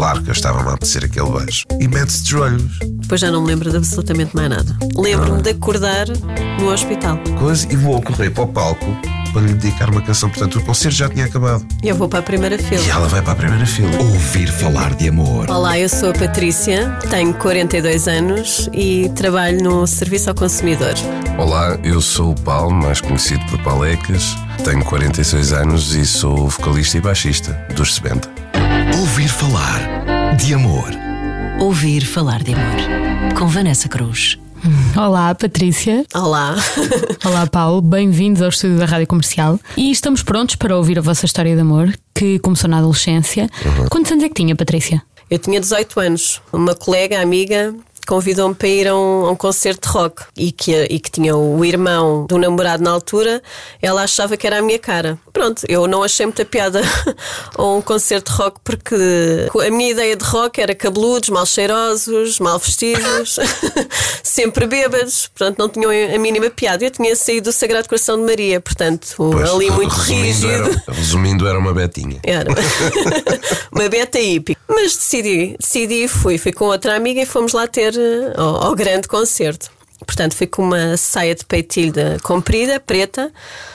Claro que eu estava-me a apetecer aquele beijo. E mete-se de joelhos. Depois já não me lembro de absolutamente mais nada. Lembro-me ah. de acordar no hospital. Coisa, e vou correr para o palco para lhe dedicar uma canção. Portanto, o concerto já tinha acabado. e Eu vou para a primeira fila. E ela vai para a primeira fila. Ouvir falar de amor. Olá, eu sou a Patrícia, tenho 42 anos e trabalho no Serviço ao Consumidor. Olá, eu sou o Paulo, mais conhecido por Palecas. Tenho 46 anos e sou vocalista e baixista dos 70 falar de amor. Ouvir falar de amor. Com Vanessa Cruz. Olá, Patrícia. Olá. Olá, Paulo. Bem-vindos ao estúdio da Rádio Comercial. E estamos prontos para ouvir a vossa história de amor, que começou na adolescência. Quantos anos é que tinha, Patrícia? Eu tinha 18 anos. Uma colega, amiga, convidou-me para ir a um, a um concerto de rock e que, e que tinha o irmão do namorado na altura, ela achava que era a minha cara. Pronto, eu não achei muita piada a um concerto de rock porque a minha ideia de rock era cabeludos, mal cheirosos, mal vestidos, sempre bêbados, portanto não tinham a mínima piada. Eu tinha saído do Sagrado Coração de Maria, portanto Pois, ali muito resumindo, rígido. Era, resumindo, era uma betinha. Era uma beta hippie. Mas decidi, decidi e fui. Fui com outra amiga e fomos lá ter ao, ao grande concerto. Portanto, fui com uma saia de peitilho de- comprida, preta,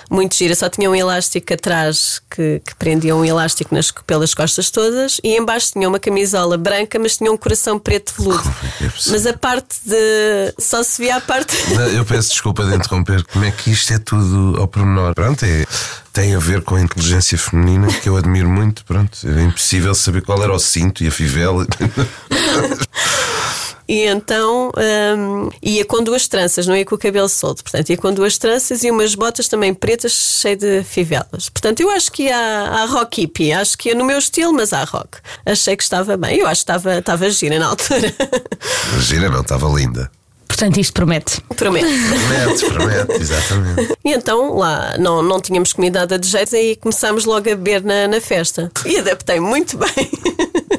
muito gira. Só tinha um elástico atrás que, que prendia um elástico nas, pelas costas todas. E embaixo tinha uma camisola branca, mas tinha um coração preto veludo. é possível? Mas a parte de. Só se via a parte. Não, Eu peço desculpa de interromper. Como é que isto é tudo ao pormenor? Pronto, é, tem a ver com a inteligência feminina que eu admiro muito. Pronto, é impossível saber qual era o cinto e a fivela. E então hum, ia com duas tranças, não ia com o cabelo solto. Portanto, ia com duas tranças e umas botas também pretas, cheias de fivelas. Portanto, eu acho que ia à, rock hippie. Acho que ia no meu estilo, mas à rock. Achei que estava bem. Eu acho que estava, estava gira na altura. Gira não, estava linda. Portanto, isto promete. Prometo. Promete, promete, exatamente. E então lá não, não tínhamos comido nada de jeito e começámos logo a beber na, na festa. E adaptei muito bem.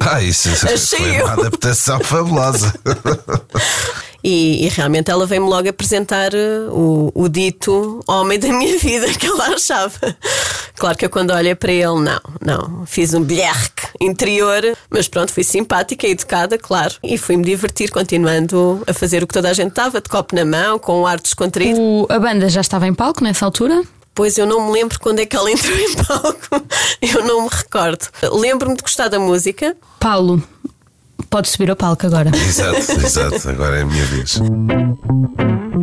Ah, isso, isso Achei foi eu. uma adaptação fabulosa. E, e realmente ela veio-me logo apresentar uh, o, o dito homem da minha vida que ela achava. Claro que eu quando olhei para ele, não, não, fiz um blerque interior, mas pronto, fui simpática e educada, claro, e fui-me divertir continuando a fazer o que toda a gente estava, de copo na mão, com um ar descontraído. O- a banda já estava em palco nessa altura? Pois eu não me lembro quando é que ela entrou em palco, eu não me recordo. Lembro-me de gostar da música, Paulo, pode subir ao palco agora. exato, exato. Agora é a minha vez.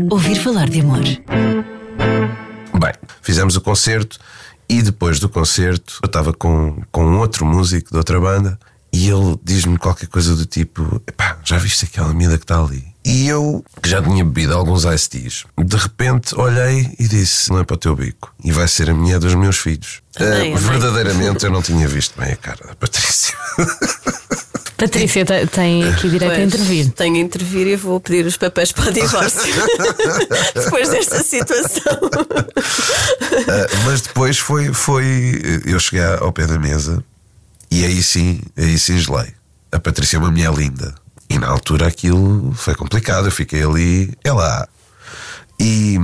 Ouvir falar de amor. Bem, fizemos o concerto e depois do concerto eu estava com, com um outro músico de outra banda e ele diz-me qualquer coisa do tipo: Epá, já viste aquela miúda que está ali? E eu, que já tinha bebido alguns iced teas, de repente olhei e disse: Não é para o teu bico, e vai ser a mulher dos meus filhos. Amém, amém. verdadeiramente eu não tinha visto bem a cara da Patrícia. Patrícia te- tem aqui direito a Pois, intervir. Tenho a intervir e vou pedir os papéis para o divórcio. Depois desta situação. Ah, mas depois foi, foi. Eu cheguei ao pé da mesa e aí sim, aí sim gelei. A Patrícia é uma mulher linda. E na altura aquilo foi complicado. Eu fiquei ali, é lá. E,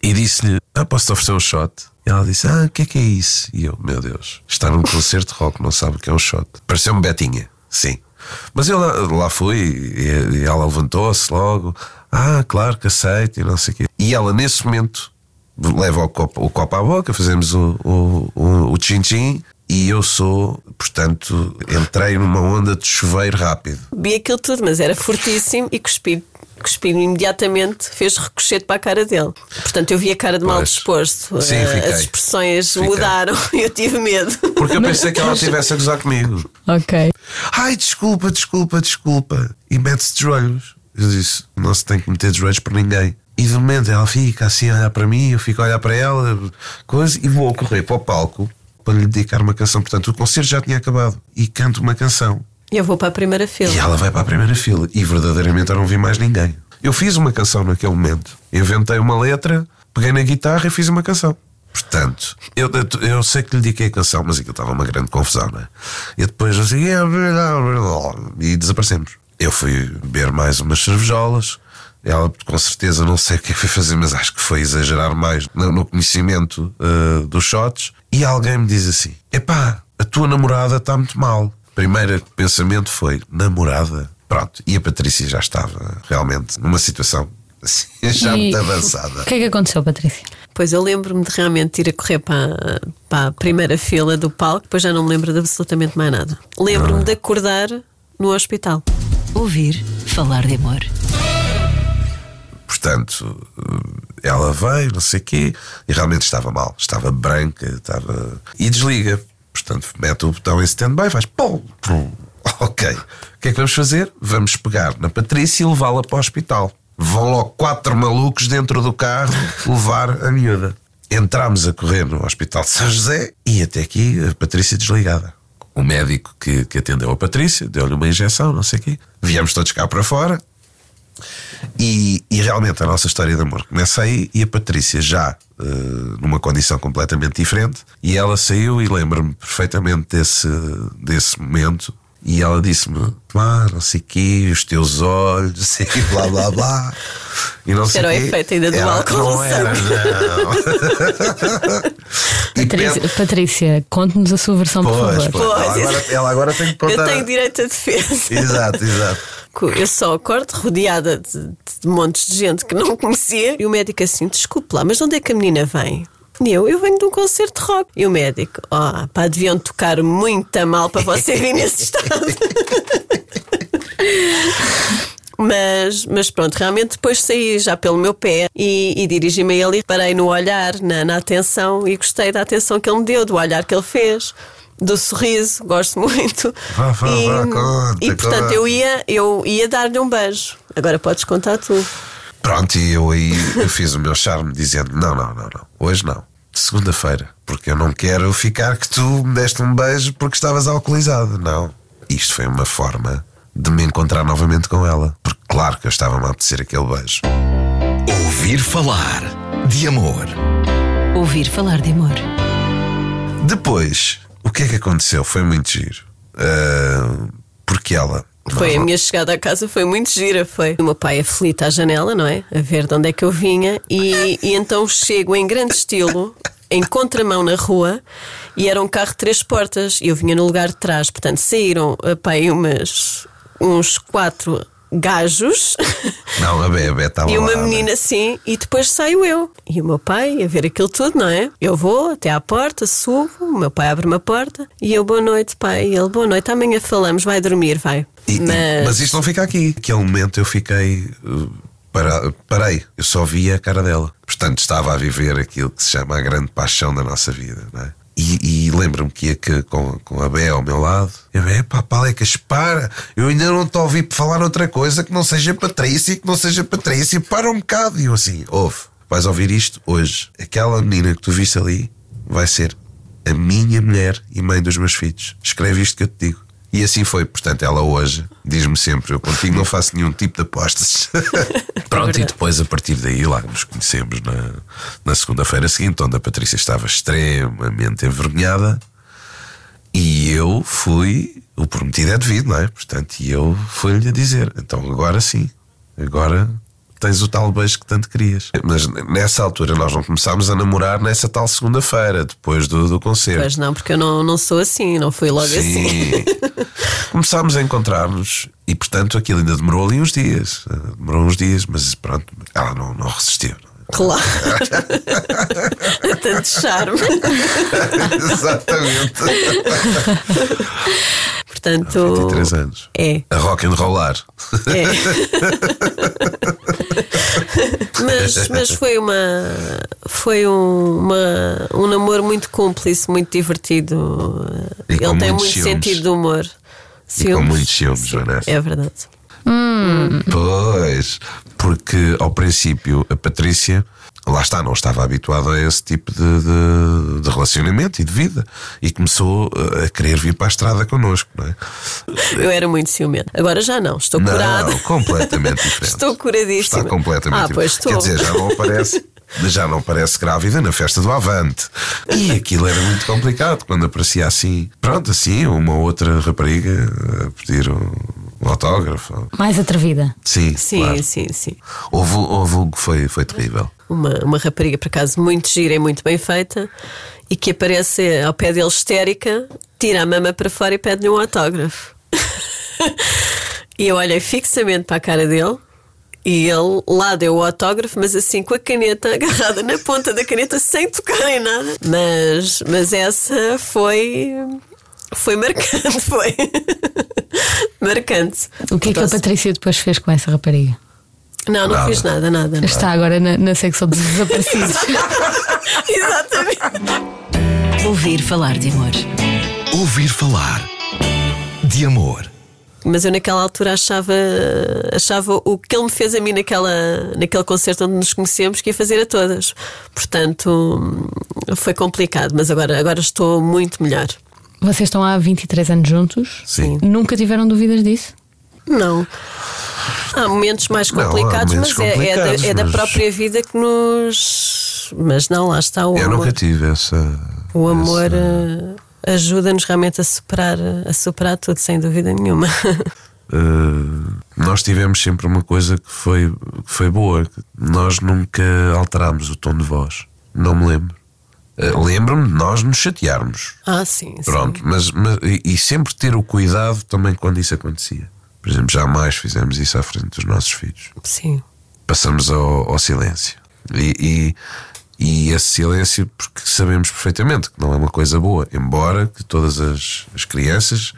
e disse-lhe: Ah, posso-te oferecer um shot? E ela disse: Ah, o que é que é isso? E eu, meu Deus, está num concerto de rock, não sabe o que é um shot. Pareceu-me Betinha, sim. Mas eu lá, lá fui e, e ela levantou-se logo: Ah, claro que aceito e não sei o quê. E ela, nesse momento, leva o copo, o copo à boca, fazemos o, o, o, o tchim-tchim. E eu sou, portanto, entrei numa onda de chuveiro rápido. Vi aquilo tudo, mas era fortíssimo e cuspi. Cuspi imediatamente, fez ricochete para a cara dele. Portanto, eu vi a cara de mal Pois. disposto. Sim, Eh, fiquei. As expressões Fiquei. mudaram e eu tive medo. Porque eu pensei que ela estivesse a gozar comigo. Ok. Ai, desculpa, desculpa, desculpa. E mete-se de joelhos. Eu disse: não se tem que meter de joelhos para ninguém. E de momento ela fica assim a olhar para mim, eu fico a olhar para ela, coisa, e vou correr para o palco para lhe dedicar uma canção. Portanto, o concerto já tinha acabado. E canto uma canção. E eu vou para a primeira fila. E ela vai para a primeira fila. E verdadeiramente eu não vi mais ninguém. Eu fiz uma canção naquele momento. Inventei uma letra, peguei na guitarra e fiz uma canção. Portanto, eu, eu, eu sei que lhe dediquei a canção, mas aquilo estava uma grande confusão, não é? E depois assim, e desaparecemos. Eu fui beber mais umas cervejolas. Ela, com certeza, não sei o que é que foi fazer, mas acho que foi exagerar mais no, no conhecimento eh, dos shots. E alguém me diz assim: Epá, a tua namorada está muito mal. primeiro pensamento foi namorada. Pronto, e a Patrícia já estava realmente numa situação assim, já E muito avançada. O que é que aconteceu, Patrícia? Pois eu lembro-me de realmente ir a correr para, para a primeira fila do palco, depois já não me lembro de absolutamente mais nada. Lembro-me de acordar no hospital. Ouvir falar de amor. Portanto, ela veio, não sei o quê, e realmente estava mal, estava branca, estava. E desliga. Portanto, mete o botão em stand-by, faz pum, pum. Ok. O que é que vamos fazer? Vamos pegar na Patrícia e levá-la para o hospital. Vão logo quatro malucos dentro do carro levar a miúda. Entramos a correr no Hospital de São José e até aqui a Patrícia desligada. O médico que, que atendeu a Patrícia deu-lhe uma injeção, não sei o quê. Viemos todos cá para fora, e, e realmente a nossa história de amor começa aí e a Patrícia já eh, numa condição completamente diferente. E ela saiu e lembro-me perfeitamente desse, desse momento. E ela disse-me: ah, não sei o quê, os teus olhos, e blá blá blá. E não sei Era o efeito ainda do Ela- álcool Não era, não. Patrícia, pede- Patrícia, conte-nos a sua versão, por Pois, favor. pois, ela, Pois. agora, ela agora tem que Eu contar. tenho direito a defesa. Exato, exato. Eu só acordo rodeada de, de montes de gente que não conhecia e o médico assim, desculpe lá, mas de onde é que a menina vem? E eu, eu venho de um concerto de rock. E o médico, ó, pá, deviam tocar muito mal para você vir nesse estado. Mas, mas pronto, realmente depois saí já pelo meu pé e, e dirigi-me a ele e parei no olhar, na, na atenção e gostei da atenção que ele me deu, do olhar que ele fez, do sorriso, gosto muito. Vá, vá, e, vá, conta, e portanto conta. eu ia, eu ia dar-lhe um beijo. Agora podes contar tu. Pronto, e eu aí eu fiz o meu charme dizendo: não, não, não, não, hoje não. Segunda-feira, porque eu não quero ficar que tu me deste um beijo porque estavas alcoolizado. Não. Isto foi uma forma de me encontrar novamente com ela. Porque, claro que eu estava-me a apetecer aquele beijo. Ouvir falar de amor. Ouvir falar de amor. Depois, o que é que aconteceu? Foi muito giro. Ah, porque ela. Foi a minha chegada à casa, foi muito gira. Foi o meu pai aflito à janela, não é? A ver de onde é que eu vinha. E, e então chego em grande estilo, em contramão na rua, e era um carro de três portas. E eu vinha no lugar de trás. Portanto, saíram a pai umas, uns quatro gajos. Não, a estava E uma lá, menina assim, e depois saio eu. E o meu pai a ver aquilo tudo, não é? Eu vou até à porta, subo, o meu pai abre uma porta e eu, boa noite, pai. E ele, boa noite, amanhã falamos, vai dormir, vai. E- e- mas... isto não fica aqui. Naquele momento eu fiquei. uh, para- parei, eu só via a cara dela. Portanto, estava a viver aquilo que se chama a grande paixão da nossa vida, não é? E, e lembro-me que ia que, com, com a Bé ao meu lado. A Bé, pá, Palecas, para! Eu ainda não te ouvi falar outra coisa que não seja Patrícia, que não seja Patrícia, para um bocado. E eu assim, ouve, vais ouvir isto hoje. Aquela menina que tu viste ali vai ser a minha mulher e mãe dos meus filhos. Escreve isto que eu te digo. E assim foi, portanto, ela hoje diz-me sempre: Eu contigo não faço nenhum tipo de apostas. Pronto, e depois a partir daí lá nos conhecemos na, na segunda-feira seguinte, onde a Patrícia estava extremamente envergonhada e eu fui, o prometido é devido, não é? Portanto, e eu fui-lhe a dizer: Então agora sim, agora tens o tal beijo que tanto querias. Mas nessa altura nós não começámos a namorar nessa tal segunda-feira, depois do, do concerto. Mas não, porque eu não, não sou assim, não fui logo assim. Sim. Começámos a encontrar-nos e, portanto, aquilo ainda demorou ali uns dias. Eh, Demorou uns dias, mas pronto, ela não, não resistiu. Claro. Tanto charme. Exatamente. Portanto. 23 anos. É. A rock and rollar. É. mas, mas foi uma foi um, uma, um namoro muito cúmplice, muito divertido. E Ele tem muito ciúmes. sentido de humor. E com muitos ciúmes, Vanessa. É verdade. Pois, porque ao princípio a Patrícia, lá está, não estava habituada a esse tipo de, de- de relacionamento e de vida e começou eh, a querer vir para a estrada connosco, não é? Eu era muito ciumenta. Agora já não, estou curada. Não, completamente diferente. Estou curadíssima. Está completamente Ah, pois diferente. estou. Quer dizer, já não aparece. Já não parece grávida na festa do Avante. E aquilo era muito complicado quando aparecia assim, pronto, assim, uma outra rapariga a pedir um, um autógrafo. Mais atrevida. Sim, Sim, claro. sim, sim. Houve, houve um que foi, foi terrível. Uma, uma rapariga, por acaso, muito gira e muito bem feita, e que aparece ao pé dele histérica, tira a mama para fora e pede-lhe um autógrafo. e eu olhei fixamente para a cara dele. E ele lá deu o autógrafo, mas assim com a caneta agarrada na ponta da caneta sem tocar em nada. Mas, mas essa foi. Foi marcante, foi. marcante. O que é que a Trouxe- Patrícia depois fez com essa rapariga? Não, não Nada. fiz nada, nada. nada. Está agora na, na secção dos desaparecidos. Exatamente. Ouvir falar de amor. Ouvir falar de amor. Mas eu naquela altura achava, achava o que ele me fez a mim naquela, naquele concerto onde nos conhecemos que ia fazer a todas. Portanto, foi complicado, mas agora, agora estou muito melhor. Vocês estão há 23 anos juntos? Sim. Nunca tiveram dúvidas disso? Não. Há momentos mais Não, complicados, momentos mas é- é, complicados, da, é da mas- própria vida que nos. Mas não, lá está o Eu amor. nunca tive essa. O amor essa- eh, ajuda-nos realmente a superar, a superar tudo, sem dúvida nenhuma. Uh, nós tivemos sempre uma coisa que foi, que foi boa. Nós nunca alterámos o tom de voz. Não me lembro. Uh, Lembro-me de nós nos chatearmos. ah, sim. sim. Pronto, mas, mas- e, e sempre ter o cuidado também quando isso acontecia. Por exemplo, jamais fizemos isso à frente dos nossos filhos. Sim. Passamos ao, ao silêncio. E, e, e esse silêncio, porque sabemos perfeitamente que não é uma coisa boa, embora que todas as, as crianças,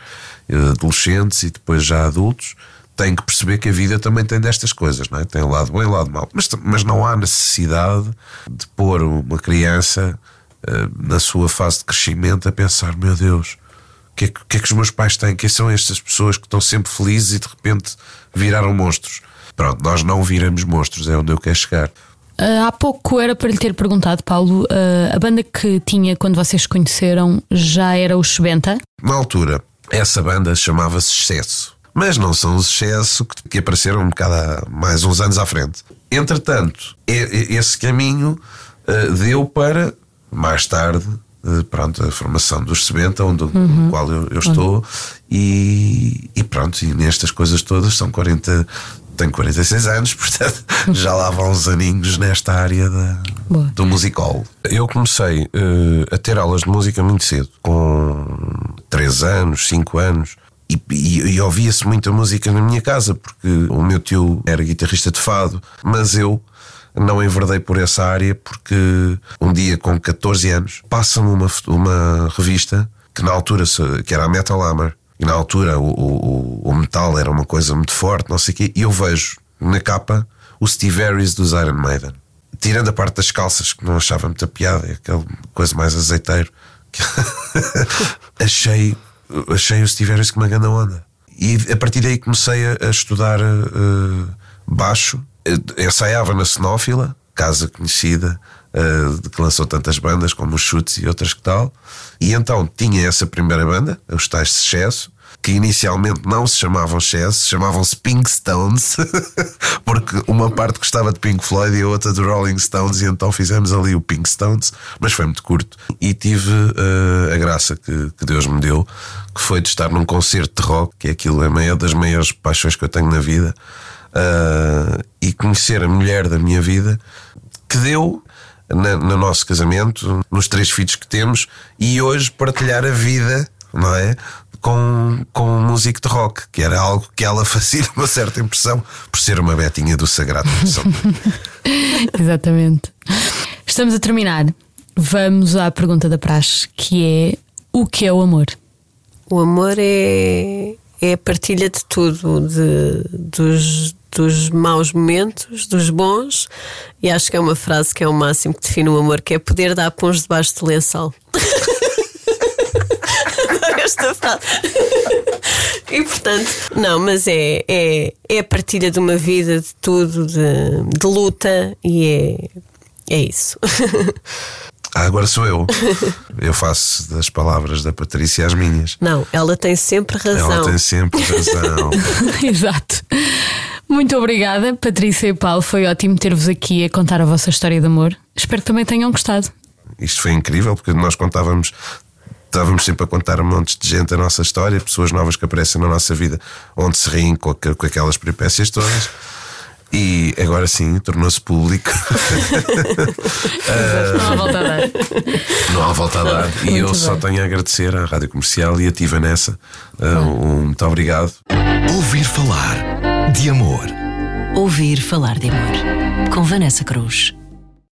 eh, adolescentes e depois já adultos têm que perceber que a vida também tem destas coisas, não é? Tem o lado bom e o lado mau. Mas, mas não há necessidade de pôr uma criança eh, na sua fase de crescimento a pensar: meu Deus, que, é que, o que é que os meus pais têm? Quem são estas pessoas que estão sempre felizes e de repente viraram monstros? Pronto, nós não viramos monstros, é onde eu quero chegar. Ah, há pouco era para lhe ter perguntado, Paulo, ah, a banda que tinha quando vocês se conheceram já era o Xbenta? Na altura, essa banda chamava-se Excesso. Mas não são os Excesso que, apareceram um bocado mais uns anos à frente. Entretanto, esse caminho eh, deu para, mais tarde, pronto, a formação dos Sebenta, onde, no qual eu, eu estou, e, e pronto, e nestas coisas todas são 40. Tenho 46 anos, portanto já lá vão uns aninhos nesta área da, do musical. Eu comecei eh, a ter aulas de música muito cedo, com 3 anos, 5 anos. E, e, e ouvia-se muita música na minha casa, porque o meu tio era guitarrista de fado, mas eu não enverdei por essa área porque um dia com 14 anos passa-me uma, uma revista que na altura que era a Metal Hammer e na altura o, o, o metal era uma coisa muito forte, não sei o quê, e eu vejo na capa o Steve Harris dos Iron Maiden. Tirando a parte das calças, que não achava muita piada, é aquela coisa mais azeiteiro, que achei, achei o Steve Harris com uma grande onda. E a partir daí comecei a, a estudar eh, baixo. Eh, ensaiava na Cenófila, casa conhecida, de que lançou tantas bandas como os Chutes e outras que tal. E então tinha essa primeira banda, os tais de Excesso, que inicialmente não se chamavam Excesso, chamavam-se Pink Stones, porque uma parte gostava de Pink Floyd e a outra de Rolling Stones, e então fizemos ali o Pink Stones, mas foi muito curto. E tive eh, a graça que, que Deus me deu, que foi de estar num concerto de rock, que é aquilo, é a maior das maiores paixões que eu tenho na vida, eh, e conhecer a mulher da minha vida, que deu na- no nosso casamento, nos três filhos que temos, e hoje partilhar a vida, não é? Com, com um músico de rock, que era algo que ela fazia uma certa impressão por ser uma betinha do Sagrado Coração. Exatamente. Estamos a terminar. Vamos à pergunta da praxe, que é o que é o amor? O amor é, é a partilha de tudo, de, dos, dos maus momentos, dos bons, e acho que é uma frase que é o máximo que define o amor, que é poder dar pães debaixo do lençol. Adoro esta frase. E portanto, não, mas é, é, é a partilha de uma vida, de tudo, de, de luta, e é, é isso. Ah, agora sou eu. Eu faço das palavras da Patrícia as minhas. Não, ela tem sempre razão. Ela tem sempre razão. Exato. Muito obrigada, Patrícia e Paulo. Foi ótimo ter-vos aqui a contar a vossa história de amor. Espero que também tenham gostado. Isto foi incrível porque nós contávamos, estávamos sempre a contar a montes de gente a nossa história, pessoas novas que aparecem na nossa vida, onde se riem com, com aquelas peripécias todas. E agora sim, tornou-se público. Não há volta a dar. Não há volta a dar. e eu só tenho a agradecer à Rádio Comercial e a Tiva nessa. Uh, um muito obrigado. Ouvir falar de amor. Ouvir falar de amor. Com Vanessa Cruz.